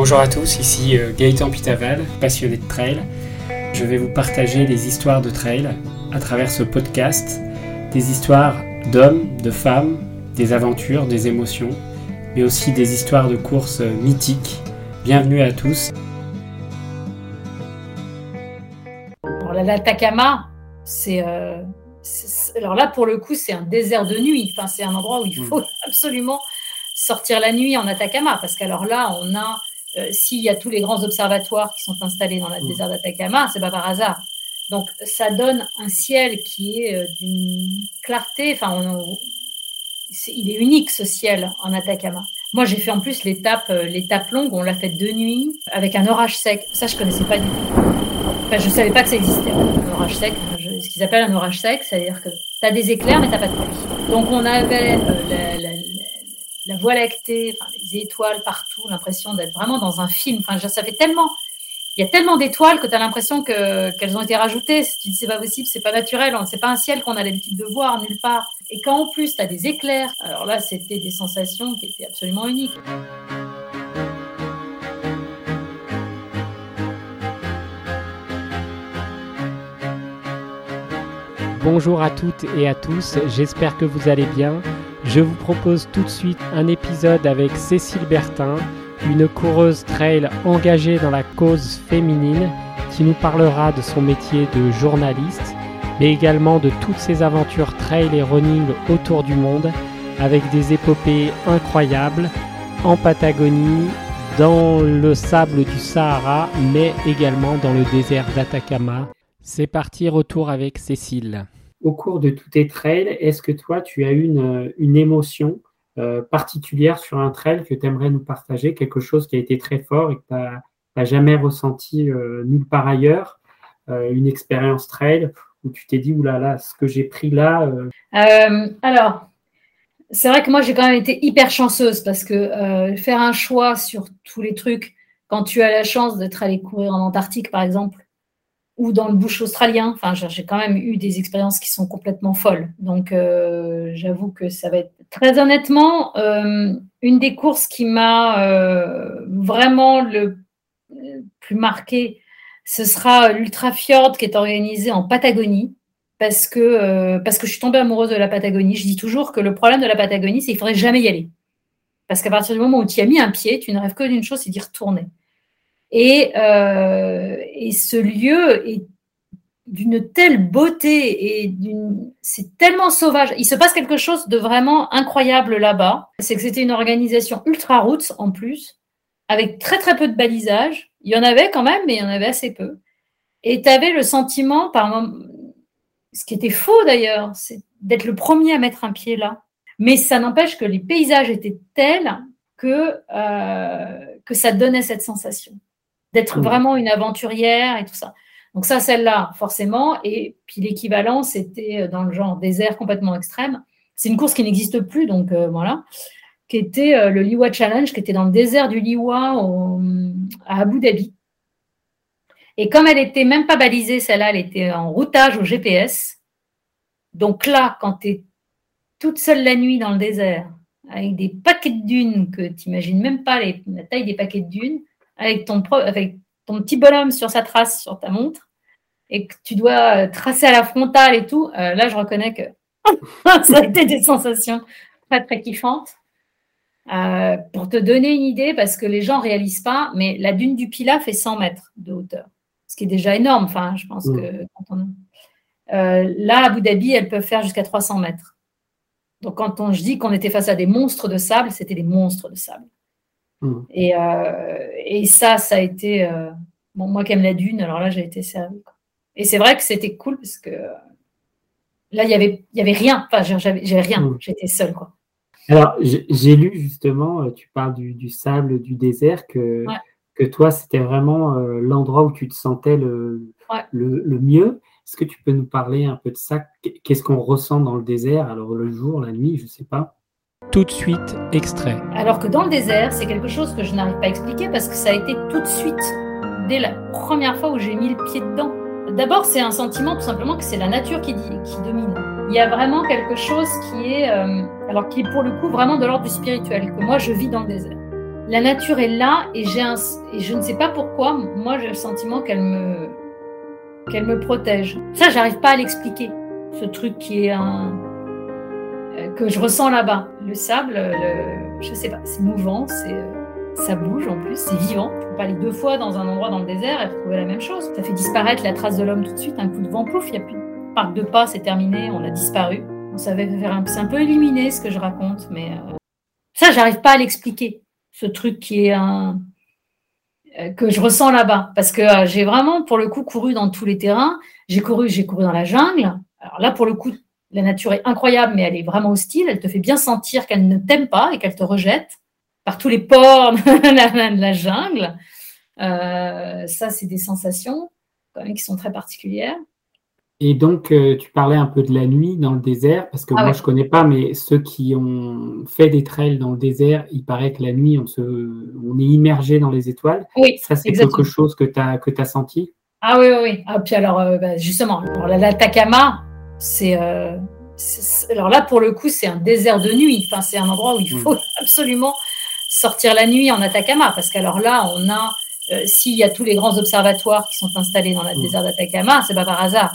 Bonjour à tous, ici euh, Gaëtan Pitaval, passionné de trail. Je vais vous partager les histoires de trail à travers ce podcast, des histoires d'hommes, de femmes, des aventures, des émotions, mais aussi des histoires de courses mythiques. Bienvenue à tous. L'Atacama, c'est euh, alors là pour le coup c'est un désert de nuit. Enfin, c'est un endroit où il faut absolument sortir la nuit en Atacama parce qu'alors là on a euh, s'il y a tous les grands observatoires qui sont installés dans le mmh. désert d'Atacama, c'est pas par hasard. Donc ça donne un ciel qui est euh, d'une clarté, enfin il est unique ce ciel en Atacama. Moi j'ai fait en plus l'étape euh, l'étape longue, on l'a faite de nuit avec un orage sec. Ça je connaissais pas du tout. Enfin je savais pas que ça existait un orage sec. ce qu'ils appellent un orage sec, c'est-à-dire que tu as des éclairs mais t'as pas de pluie. Donc on avait la, la voie lactée, les étoiles partout, l'impression d'être vraiment dans un film. Enfin, ça fait tellement, il y a tellement d'étoiles que tu as l'impression qu'elles ont été rajoutées. Si tu dis c'est pas possible, c'est pas naturel, c'est pas un ciel qu'on a l'habitude de voir nulle part. Et quand en plus tu as des éclairs, alors là c'était des sensations qui étaient absolument uniques. Bonjour à toutes et à tous, j'espère que vous allez bien. Je vous propose tout de suite un épisode avec Cécile Bertin, une coureuse trail engagée dans la cause féminine, qui nous parlera de son métier de journaliste, mais également de toutes ses aventures trail et running autour du monde, avec des épopées incroyables en Patagonie, dans le sable du Sahara, mais également dans le désert d'Atacama. C'est parti, retour avec Cécile au cours de tous tes trails, est-ce que toi, tu as une, une émotion euh, particulière sur un trail que tu aimerais nous partager, quelque chose qui a été très fort et que tu n'as jamais ressenti euh, nulle part ailleurs, euh, une expérience trail où tu t'es dit, oulala, là là, ce que j'ai pris là. alors, c'est vrai que moi, j'ai quand même été hyper chanceuse parce que faire un choix sur tous les trucs, quand tu as la chance d'être allé courir en Antarctique, par exemple, ou dans le bush australien. Enfin, j'ai quand même eu des expériences qui sont complètement folles. Donc, euh, j'avoue que ça va être très honnêtement euh, une des courses qui m'a euh, vraiment le, plus marqué. Ce sera l'Ultra Fjord qui est organisé en Patagonie. Parce que, parce que je suis tombée amoureuse de la Patagonie. Je dis toujours que le problème de la Patagonie, c'est qu'il ne faudrait jamais y aller. Parce qu'à partir du moment où tu y as mis un pied, tu ne rêves que d'une chose, c'est d'y retourner. Euh, et, ce lieu est d'une telle beauté et c'est tellement sauvage. Il se passe quelque chose de vraiment incroyable là-bas. C'est que c'était une organisation ultra route en plus, avec très très peu de balisage. Il y en avait quand même, mais il y en avait assez peu. Et tu avais le sentiment, par ce qui était faux d'ailleurs, c'est d'être le premier à mettre un pied là. Mais ça n'empêche que les paysages étaient tels que, euh, que ça donnait cette sensation d'être vraiment une aventurière et tout ça. Donc ça, celle-là, forcément. Et puis l'équivalent, c'était euh, dans le genre désert complètement extrême. C'est une course qui n'existe plus, donc euh, voilà, qui était euh, le Liwa Challenge, qui était dans le désert du Liwa à Abu Dhabi. Et comme elle était même pas balisée, celle-là, elle était en routage au GPS. Donc là, quand tu es toute seule la nuit dans le désert, avec des paquets de dunes que tu n'imagines même pas la taille des paquets de dunes, avec ton, avec ton petit bonhomme sur sa trace sur ta montre et que tu dois euh, tracer à la frontale et tout, euh, là, je reconnais que ça a été des sensations très, très kiffantes. Euh, pour te donner une idée, parce que les gens ne réalisent pas, mais la dune du Pila fait 100 mètres de hauteur, ce qui est déjà énorme. Enfin, je pense que quand on... là, à Abu Dhabi, elles peuvent faire jusqu'à 300 mètres. Donc, quand on, je dis qu'on était face à des monstres de sable, c'était des monstres de sable. Mm. Et, euh, et, ça, ça a été. Euh, bon, moi qui aime la dune, alors là, j'ai été servi. Et c'est vrai que c'était cool parce que là, il y avait, y avait rien. Enfin, j'avais rien. Mm. J'étais seule, quoi. Alors, j'ai lu justement, euh, tu parles du, du, sable, du désert, que, que toi, c'était vraiment l'endroit où tu te sentais le, le, le, mieux. Est-ce que tu peux nous parler un peu de ça? Qu'est-ce qu'on ressent dans le désert? Alors, le jour, la nuit, je ne sais pas tout de suite extrait. Alors que dans le désert, c'est quelque chose que je n'arrive pas à expliquer parce que ça a été tout de suite, dès la première fois où j'ai mis le pied dedans. D'abord, c'est un sentiment tout simplement que c'est la nature qui, qui, domine. Il y a vraiment quelque chose qui est, euh, alors qui pour le coup vraiment de l'ordre du spirituel, que moi je vis dans le désert. la nature est là et, j'ai un, et je ne sais pas pourquoi, moi j'ai le sentiment qu'elle me, qu'elle me protège. Ça, j'arrive pas à l'expliquer. Ce truc qui est un, que je ressens là-bas. Le sable, le, je sais pas, c'est mouvant, c'est, euh, ça bouge en plus, c'est vivant. Je peux pas aller deux fois dans un endroit dans le désert et retrouver la même chose. Ça fait disparaître la trace de l'homme tout de suite, un coup de vent, pouf, il n'y a plus de parc de pas, c'est terminé, on a disparu. On savait faire un, c'est un peu illuminé ce que je raconte, mais euh, ça, j'arrive pas à l'expliquer ce truc qui est un euh, que je ressens là-bas parce que euh, j'ai vraiment pour le coup couru dans tous les terrains. J'ai couru, j'ai couru dans la jungle. Alors là pour le coup, la nature est incroyable, mais elle est vraiment hostile. Elle te fait bien sentir qu'elle ne t'aime pas et qu'elle te rejette par tous les pores de la, jungle. Euh, ça, c'est des sensations quand même qui sont très particulières. Et donc, euh, tu parlais un peu de la nuit dans le désert, parce que ah moi, je je connais pas, mais ceux qui ont fait des trails dans le désert, il paraît que la nuit, on, se, on est immergé dans les étoiles. Oui, Ça, c'est quelque chose que tu as, que as senti? Ah oui, oui, oui. Ah, puis alors, euh, bah, justement, l'Atacama, c'est... Euh, alors là, pour le coup, c'est un désert de nuit. Enfin, c'est un endroit où il mm. faut absolument sortir la nuit en Atacama, parce qu'alors là, on a... S'il y a tous les grands observatoires qui sont installés dans le mm. désert d'Atacama, c'est pas par hasard.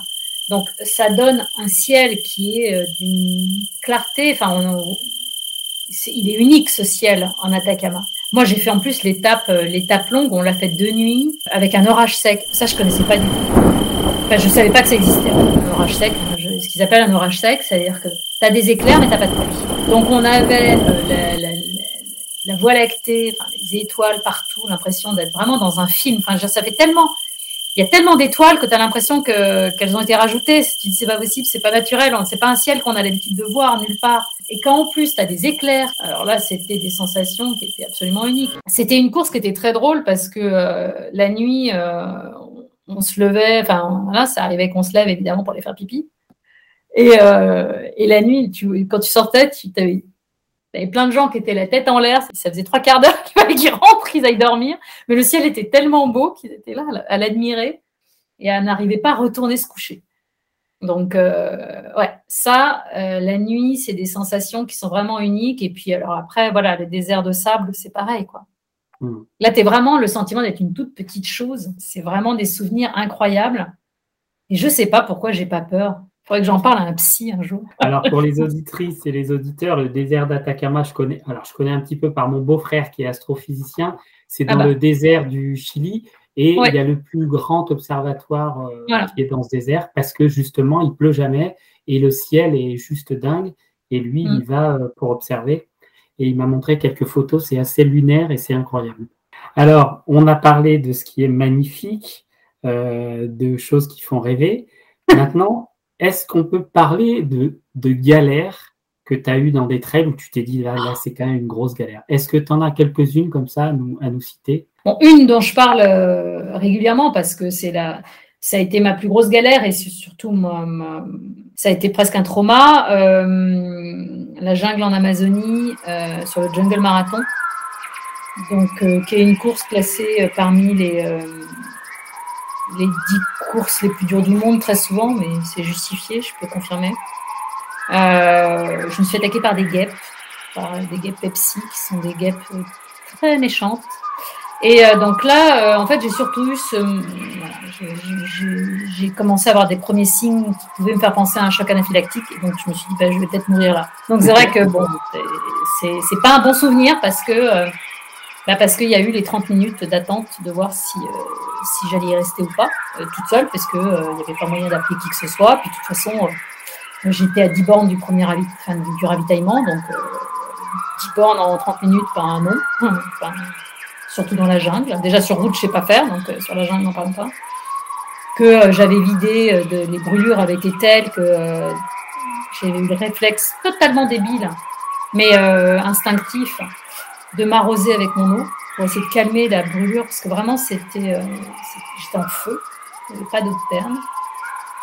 Donc ça donne un ciel qui est euh, d'une clarté, enfin il est unique ce ciel en Atacama. Moi j'ai fait en plus l'étape euh, l'étape longue, on l'a faite de nuit avec un orage sec. Ça je connaissais pas du tout. Enfin je savais pas que ça existait un orage sec. Qu'ils appellent un orage sec, c'est-à-dire que tu as des éclairs mais t'as pas de pluie. Donc on avait euh, la, la, voie lactée, enfin, les étoiles partout, l'impression d'être vraiment dans un film. Enfin ça fait tellement il y a tellement d'étoiles que tu as l'impression qu'elles ont été rajoutées. Tu dis c'est pas possible, c'est pas naturel, c'est pas un ciel qu'on a l'habitude de voir nulle part. Et quand en plus tu as des éclairs, alors là c'était des sensations qui étaient absolument uniques. C'était une course qui était très drôle parce que euh, la nuit euh, on se levait, enfin voilà, ça arrivait qu'on se lève évidemment pour aller faire pipi. Et, euh, et la nuit, tu, quand tu sortais, tu avait plein de gens qui étaient la tête en l'air. Ça faisait trois quarts d'heure qu'il fallait qu'ils rentrent, qu'ils aillent dormir. Mais le ciel était tellement beau qu'ils étaient là à l'admirer et à n'arriver pas à retourner se coucher. Donc, euh, ouais, ça, euh, la nuit, c'est des sensations qui sont vraiment uniques. Et puis, alors après, voilà, le désert de sable, c'est pareil, quoi. Hmm. Là, tu es vraiment le sentiment d'être une toute petite chose. C'est vraiment des souvenirs incroyables. Et je ne sais pas pourquoi j'ai pas peur. Il faudrait que j'en parle à un psy un jour. Alors, pour les auditrices et les auditeurs, le désert d'Atacama, je connais, alors, je connais un petit peu par mon beau-frère qui est astrophysicien. C'est ah dans bah. le désert du Chili. Et il y a le plus grand observatoire euh, qui est dans ce désert parce que justement, il pleut jamais et le ciel est juste dingue. Et lui, il mm. va euh, pour observer. Et il m'a montré quelques photos. C'est assez lunaire et c'est incroyable. Alors, on a parlé de ce qui est magnifique, euh, de choses qui font rêver. Maintenant, est-ce qu'on peut parler de, de galères que tu as eues dans des trails où tu t'es dit là, là c'est quand même une grosse galère? Est-ce que tu en as quelques-unes comme ça à nous, à nous citer? Une dont je parle euh, régulièrement parce que c'est la, ça a été ma plus grosse galère et surtout ça a été presque un trauma. Euh, la jungle en Amazonie euh, sur le Jungle Marathon, donc qui est une course classée parmi les les dix courses les plus dures du monde très souvent, mais c'est justifié, je peux confirmer. Euh, je me suis attaquée par des guêpes, par des guêpes Pepsi, qui sont des guêpes très méchantes. Et euh, donc là, euh, en fait, j'ai surtout eu ce. j'ai commencé à avoir des premiers signes qui pouvaient me faire penser à un choc anaphylactique. Et donc, je me suis dit, bah, je vais peut-être mourir là. Donc, c'est vrai que, bon, c'est pas un bon souvenir parce que bah parce qu'il y a eu les 30 minutes d'attente de voir si, euh, si j'allais y rester ou pas, euh, toute seule, parce qu'il euh, n'y avait pas moyen d'appeler qui que ce soit. Puis de toute façon, j'étais à 10 bornes du premier du ravitaillement, donc 10 bornes en 30 minutes, pas un nom, surtout dans la jungle. Déjà sur route, je sais pas faire, donc sur la jungle, n'en parle pas. Que j'avais vidé, les brûlures avaient été telles que j'avais eu le réflexe totalement débile, mais instinctif de m'arroser avec mon eau pour essayer de calmer la brûlure parce que vraiment c'était euh, j'étais en feu, avait pas d'eau de terme.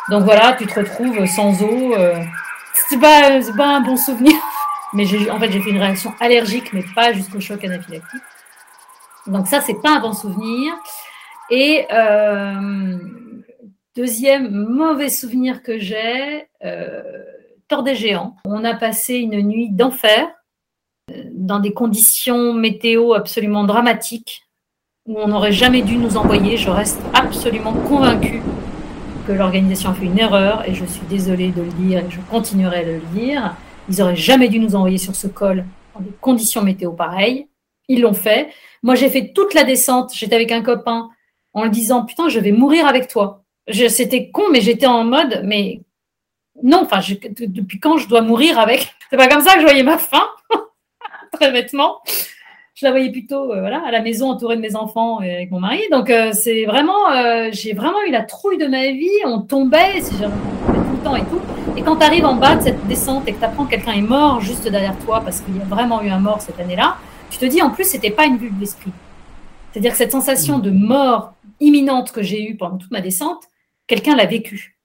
Donc voilà, tu te retrouves sans eau. Euh, c'est pas, pas un bon souvenir. Mais en fait, j'ai fait une réaction allergique, mais pas jusqu'au choc anaphylactique. Donc ça, c'est pas un bon souvenir. Et euh, deuxième mauvais souvenir que j'ai, euh, tort des géants. On a passé une nuit d'enfer dans des conditions météo absolument dramatiques où on n'aurait jamais dû nous envoyer. Je reste absolument convaincue que l'organisation a fait une erreur et je suis désolée de le dire et je continuerai de le dire. Ils n'auraient jamais dû nous envoyer sur ce col dans des conditions météo pareilles. Ils l'ont fait. Moi, j'ai fait toute la descente. J'étais avec un copain en le disant Putain, je vais mourir avec toi. C'était con, mais j'étais en mode Mais non, enfin, depuis quand je dois mourir avec? C'est pas comme ça que je voyais ma fin, très. Je la voyais plutôt euh, voilà, à la maison entourée de mes enfants et avec mon mari. Donc, euh, c'est vraiment, euh, j'ai vraiment eu la trouille de ma vie. On tombait, tout le temps et tout. Et quand tu arrives en bas de cette descente et que tu apprends que quelqu'un est mort juste derrière toi, parce qu'il y a vraiment eu un mort cette année-là, tu te dis en plus, c'était pas une vue de l'esprit. C'est-à-dire que cette sensation de mort imminente que j'ai eue pendant toute ma descente, quelqu'un l'a vécue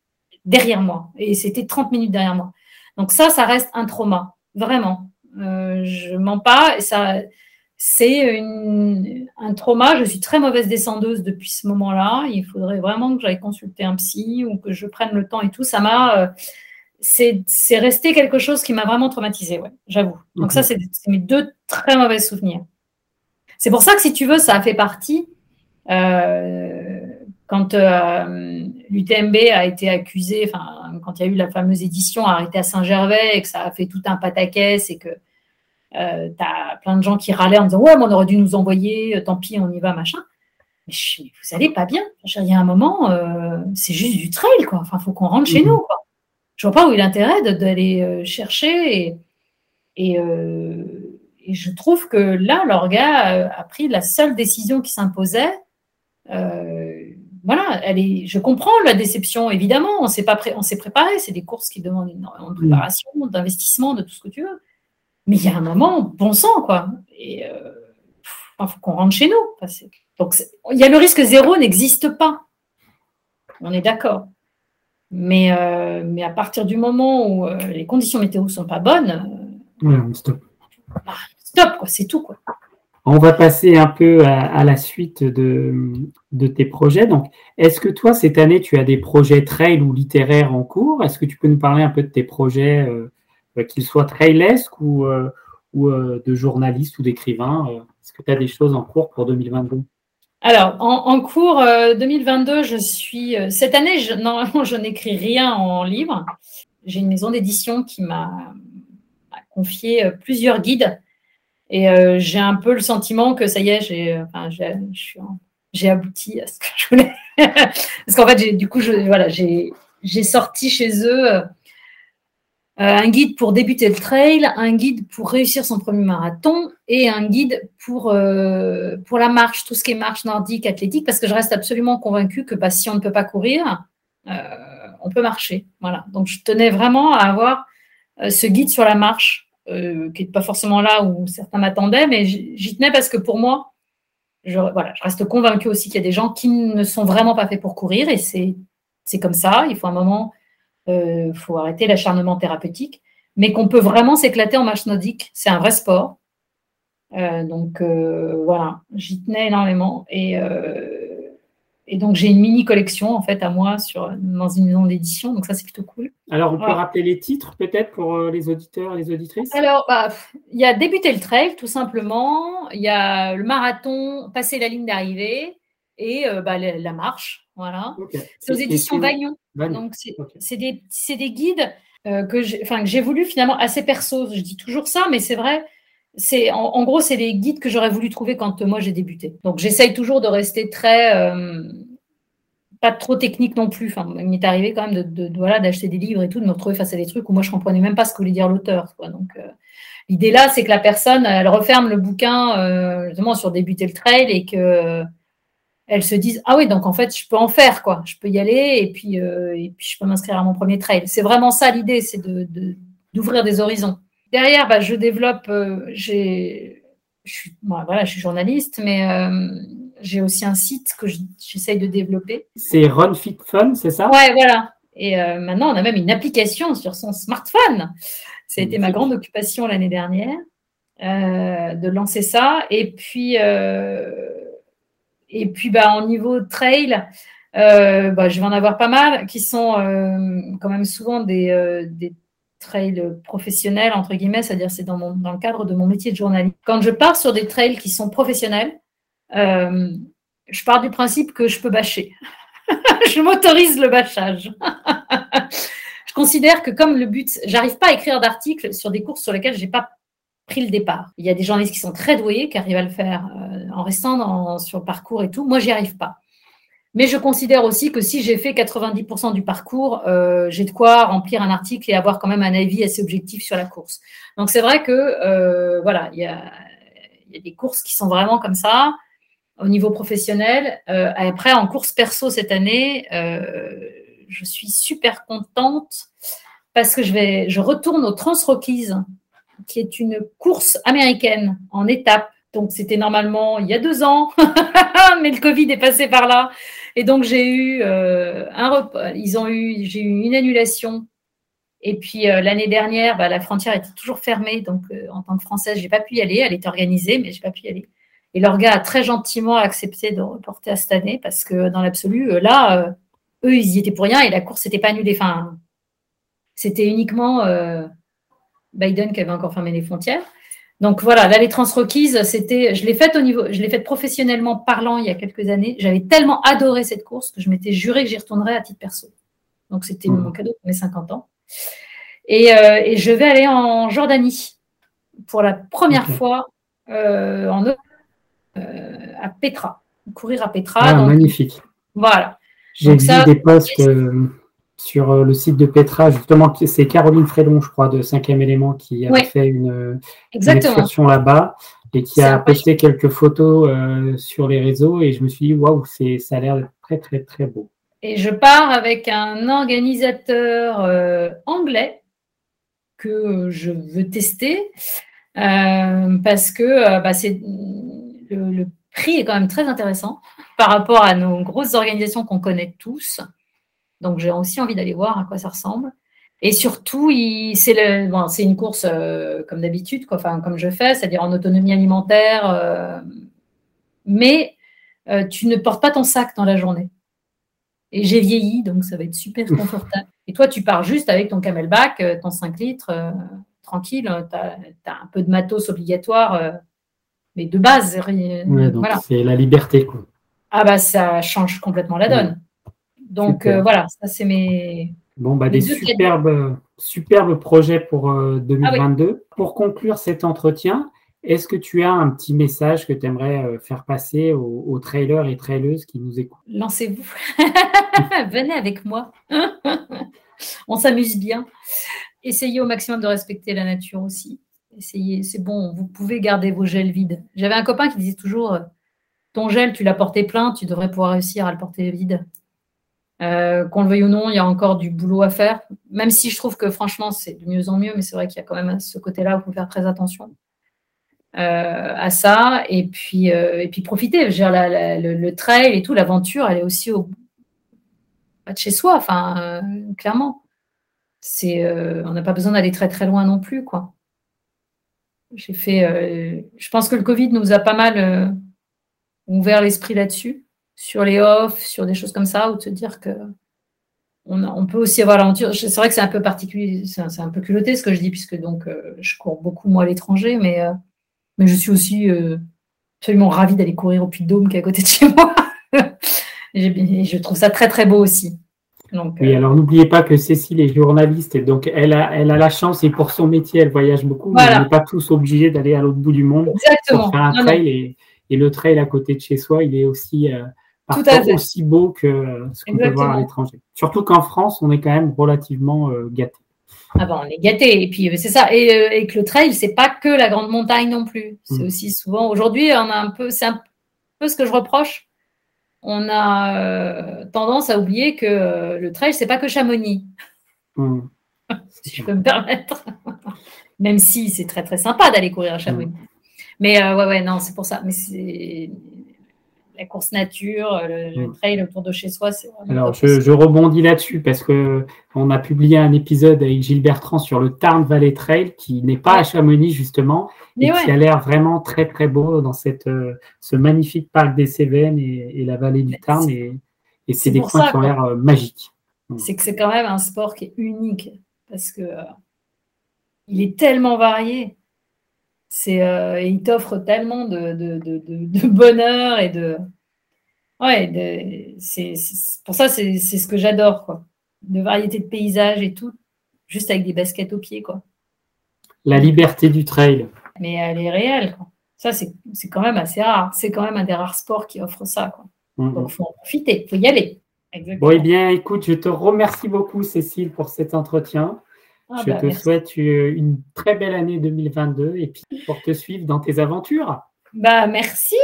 derrière moi. Et c'était 30 minutes derrière moi. Donc ça, ça reste un trauma, vraiment. Euh, je mens pas. Ça, c'est un trauma. Je suis très mauvaise descendeuse depuis ce moment-là. Il faudrait vraiment que j'aille consulter un psy ou que je prenne le temps et tout. Ça m'a, euh, c'est, resté quelque chose qui m'a vraiment traumatisée, ouais, j'avoue. Donc ça, c'est, mes deux très mauvais souvenirs. C'est pour ça que si tu veux, ça a fait partie. Euh, quand euh, l'UTMB a été accusé, enfin, quand il y a eu la fameuse édition arrêtée à Saint-Gervais et que ça a fait tout un pataquès et que euh, tu as plein de gens qui râlaient en disant Ouais, on aurait dû nous envoyer, euh, tant pis, on y va, machin. Mais je, vous allez pas bien. Il y a un moment, c'est juste du trail, quoi. Enfin, faut qu'on rentre chez mhm. nous, quoi. Je vois pas où est l'intérêt d'aller chercher et, et, et, je trouve que là, l'orga a pris la seule décision qui s'imposait. Euh, voilà, elle est, je comprends la déception, évidemment, on s'est pas on s'est préparé, c'est des courses qui demandent énormément de préparation, d'investissement, de tout ce que tu veux. Mais il y a un moment, bon sang, quoi. Et il euh, faut qu'on rentre chez nous. donc, il y a le risque zéro n'existe pas. On est d'accord. Mais, euh, mais à partir du moment où euh, les conditions météo ne sont pas bonnes, stop. Bah, stop, quoi, c'est tout, quoi. On va passer un peu à, la suite de, tes projets. Donc, est-ce que toi, cette année, tu as des projets trail ou littéraires en cours? Est-ce que tu peux nous parler un peu de tes projets, euh, euh, qu'ils soient trailesques ou, euh, ou de journaliste ou d'écrivain Est-ce que tu as des choses en cours pour 2022 alors, en, cours 2022, je suis. cette année, normalement, je n'écris rien en livre. J'ai une maison d'édition qui m'a confié plusieurs guides et euh, j'ai un peu le sentiment que ça y est, j'ai enfin, j'ai abouti à ce que je voulais. Parce qu'en fait, du coup, voilà, j'ai sorti chez eux euh, un guide pour débuter le trail, un guide pour réussir son premier marathon et un guide pour, euh, pour la marche, tout ce qui est marche nordique, athlétique, parce que je reste absolument convaincue que bah, si on ne peut pas courir, on peut marcher. Voilà. Donc, je tenais vraiment à avoir ce guide sur la marche euh, qui n'est pas forcément là où certains m'attendaient, mais j'y tenais parce que pour moi, je, voilà, je reste convaincue aussi qu'il y a des gens qui ne sont vraiment pas faits pour courir et c'est comme ça. Il faut un moment, euh, faut arrêter l'acharnement thérapeutique, mais qu'on peut vraiment s'éclater en marche nordique. C'est un vrai sport. Euh, donc voilà, j'y tenais énormément et et donc, j'ai une mini collection, en fait, à moi sur, dans une maison d'édition. Donc, ça, c'est plutôt cool. Alors, on peut rappeler les titres, peut-être, pour euh, les auditeurs et les auditrices? Alors, bah, il y a Débuter le trail, tout simplement. Il y a le marathon, Passer la ligne d'arrivée et euh, bah, la, marche. Voilà. C'est aux éditions Vaillon. Donc, c'est des, des, guides euh, que j'ai voulu finalement assez perso. Je dis toujours ça, mais c'est vrai c'est en, gros, c'est les guides que j'aurais voulu trouver quand moi j'ai débuté. Donc j'essaye toujours de rester très euh, pas trop technique non plus. Enfin, il m'est arrivé quand même de, voilà d'acheter des livres et tout, de me retrouver face à des trucs où moi je comprenais même pas ce que voulait dire l'auteur. Donc euh, l'idée là, c'est que la personne elle referme le bouquin euh, justement sur débuter le trail et que elle se dise ah oui donc en fait je peux en faire quoi, je peux y aller et puis je peux m'inscrire à mon premier trail. C'est vraiment ça l'idée, c'est d'ouvrir des horizons. Derrière, bah, je développe, euh, j'ai, je suis, voilà, je suis journaliste, mais euh, j'ai aussi un site que j'essaye de développer. C'est Run Fit Fun, c'est ça? Ouais, voilà. Et euh, maintenant, on a même une application sur son smartphone. Ça a été ma grande occupation l'année dernière de lancer ça. Et puis, et puis, bah, en niveau trail, bah, je vais en avoir pas mal qui sont quand même souvent des, des trail professionnel, entre guillemets, c'est-à-dire c'est dans, le cadre de mon métier de journaliste. Quand je pars sur des trails qui sont professionnels, euh, je pars du principe que je peux bâcher. je m'autorise le bâchage. je considère que comme le but, j'arrive pas à écrire d'articles sur des courses sur lesquelles j'ai pas pris le départ. Il y a des journalistes qui sont très doués, qui arrivent à le faire euh, en restant sur le parcours et tout. Moi, j'y arrive pas. Mais je considère aussi que si j'ai fait 90% du parcours, euh, j'ai de quoi remplir un article et avoir quand même un avis assez objectif sur la course. Donc c'est vrai que euh, voilà, il y a, des courses qui sont vraiment comme ça au niveau professionnel. Euh, après, en course perso cette année, je suis super contente parce que je vais, je retourne au Trans Rockies, qui est une course américaine en étape. Donc c'était normalement il y a deux ans, mais le Covid est passé par là. Et donc j'ai eu euh, un j'ai eu une annulation. Et puis euh, l'année dernière, bah, la frontière était toujours fermée, donc euh, en tant que française, j'ai pas pu y aller. Elle était organisée, mais j'ai pas pu y aller. Et leur gars a très gentiment accepté de reporter à cette année parce que dans l'absolu, là, eux, ils y étaient pour rien et la course n'était pas annulée. Enfin, c'était uniquement Biden qui avait encore fermé les frontières. Donc voilà, là les transrockies, c'était, je l'ai faite au niveau, je l'ai faite professionnellement parlant il y a quelques années. J'avais tellement adoré cette course que je m'étais juré que j'y retournerais à titre perso. Donc c'était mmh. mon cadeau pour mes 50 ans. Et, euh, et, je vais aller en Jordanie pour la première fois euh, en euh, à Petra, courir à Petra. Ah, magnifique. Voilà. J'ai vu des posts sur euh, le site de Petra, justement, c'est Caroline Frédon, je crois, de 5e élément, qui a fait une, excursion là-bas et qui a posté quelques photos euh, sur les réseaux. Et je me suis dit, waouh, ça a l'air très, très, très beau. Et je pars avec un organisateur euh, anglais que je veux tester parce que bah, c'est, le, le prix est quand même très intéressant par rapport à nos grosses organisations qu'on connaît tous. Donc j'ai aussi envie d'aller voir à quoi ça ressemble. Et surtout, c'est bon, une course euh, comme d'habitude, enfin, comme je fais, c'est-à-dire en autonomie alimentaire, euh, mais euh, tu ne portes pas ton sac dans la journée. Et j'ai vieilli, donc ça va être super confortable. Et toi, tu pars juste avec ton camelback, ton 5 litres, tranquille, tu as, un peu de matos obligatoire, mais de base. voilà. C'est la liberté. Quoi. Ah bah ça change complètement la donne. Donc euh, voilà, ça c'est mes. Bon, bah, des superbes, superbes projets pour 2022. Euh, ah pour conclure cet entretien, est-ce que tu as un petit message que tu aimerais euh, faire passer aux, trailers et traileuses qui nous écoutent? Lancez-vous. Venez avec moi. On s'amuse bien. Essayez au maximum de respecter la nature aussi. Essayez, c'est bon, vous pouvez garder vos gels vides. J'avais un copain qui disait toujours ton gel, tu l'as porté plein, tu devrais pouvoir réussir à le porter vide. Euh, qu'on le veuille ou non, il y a encore du boulot à faire, même si je trouve que franchement, c'est de mieux en mieux, mais c'est vrai qu'il y a quand même ce côté-là où il faut faire très attention euh, à ça. Et puis, euh, et puis profiter. Je le, trail et tout, l'aventure, elle est aussi au pas de chez soi, enfin, clairement. C'est, on n'a pas besoin d'aller très très loin non plus, quoi. J'ai fait, je pense que le Covid nous a pas mal ouvert l'esprit là-dessus sur les offs, sur des choses comme ça, ou de se dire que on, peut aussi avoir l'aventure. C'est vrai que c'est un peu particulier, c'est un, peu culotté ce que je dis, puisque donc euh, je cours beaucoup moi à l'étranger, mais, euh, mais je suis aussi euh, absolument ravie d'aller courir au Puy-de-Dôme qui est à côté de chez moi. et je trouve ça très très beau aussi. Donc, oui, alors n'oubliez pas que Cécile est journaliste et donc elle a, elle a la chance et pour son métier elle voyage beaucoup, mais on n'est pas tous obligés d'aller à l'autre bout du monde pour faire un trail et, et, le trail à côté de chez soi il est aussi tout aussi beau que ce qu'on peut voir à l'étranger. Surtout qu'en France, on est quand même relativement euh, gâté. Ah bon, on est gâté. Et puis c'est ça. Et, euh, et, que le trail, c'est pas que la grande montagne non plus. C'est mm. aussi souvent. Aujourd'hui, on a un peu. C'est un peu ce que je reproche. On a euh, tendance à oublier que le trail, c'est pas que Chamonix. Mm. si je peux me permettre. Même si c'est très très sympa d'aller courir à Chamonix. Mm. Mais ouais, ouais, non, c'est pour ça. Mais c'est la course nature, euh, le, mm. trail autour de chez soi, c'est Alors, je, rebondis là-dessus parce que on a publié un épisode avec Gilles Bertrand sur le Tarn Valley Trail qui n'est pas à Chamonix justement et qui a l'air vraiment très très beau dans cette, euh, ce magnifique parc des Cévennes et, la vallée du Tarn et, c'est des coins qui ont l'air euh, magiques. Mm. C'est que c'est quand même un sport qui est unique parce que il est tellement varié. C'est, euh, il t'offre tellement de, de, de, bonheur et de. Ouais, c'est, pour ça, c'est, ce que j'adore, quoi. De variété de paysages et tout, juste avec des baskets aux pieds, quoi. La liberté du trail. Mais elle est réelle, quoi. Ça, c'est, quand même assez rare. C'est quand même un des rares sports qui offre ça, quoi. Mm-hmm. Donc, il faut en profiter, il faut y aller. Bon, eh bien, écoute, je te remercie beaucoup, Cécile, pour cet entretien. Ah, je bah, te souhaite une très belle année 2022 et puis pour te suivre dans tes aventures. Bah merci,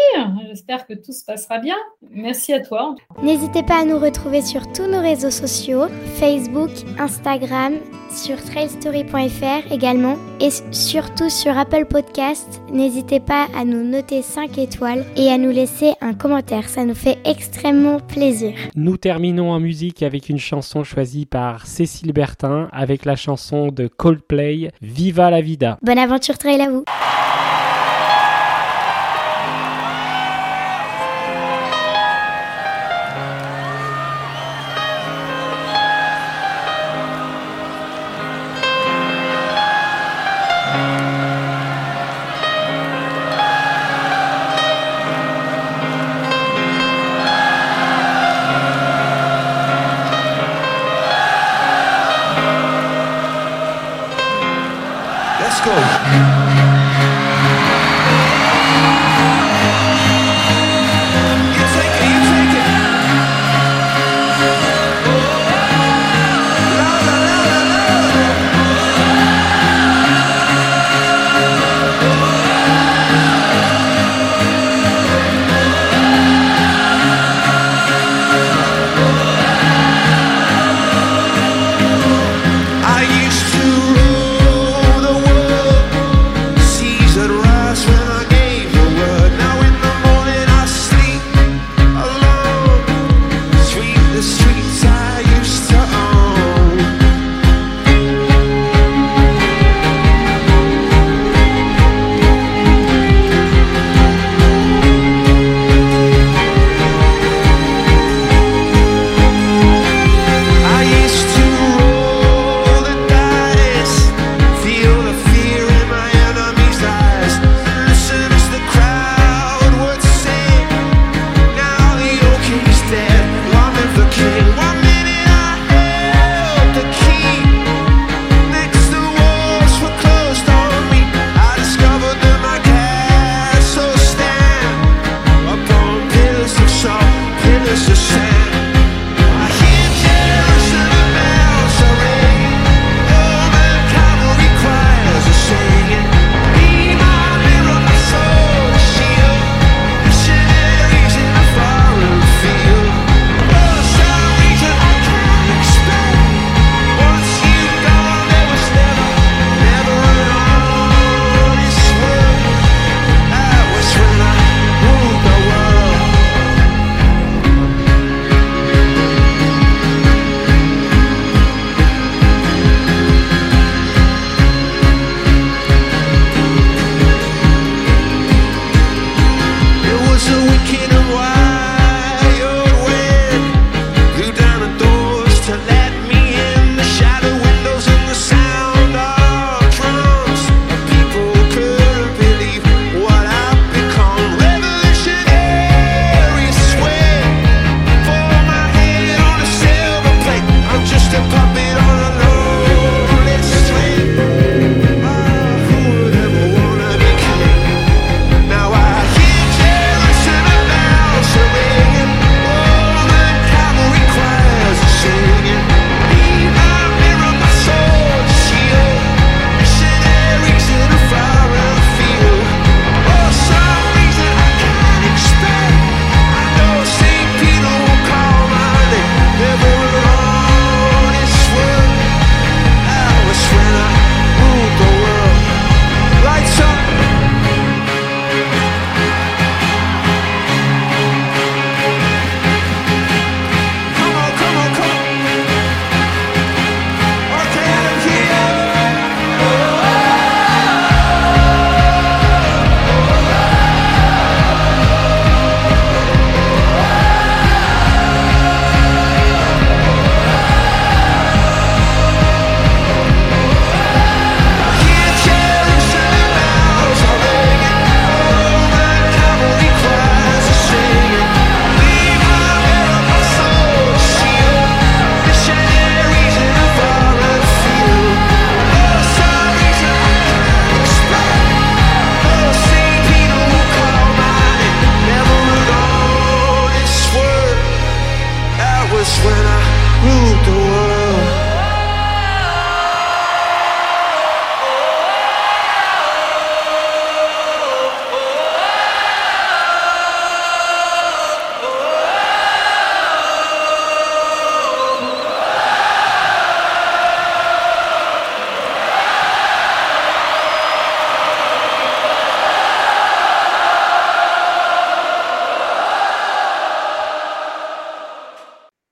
j'espère que tout se passera bien. Merci à toi. N'hésitez pas à nous retrouver sur tous nos réseaux sociaux, Facebook, Instagram, sur trailstory.fr également et surtout sur Apple Podcast. N'hésitez pas à nous noter 5 étoiles et à nous laisser un commentaire, ça nous fait extrêmement plaisir. Nous terminons en musique avec une chanson choisie par Cécile Bertin avec la chanson de Coldplay Viva la vida. Bonne aventure trail à vous.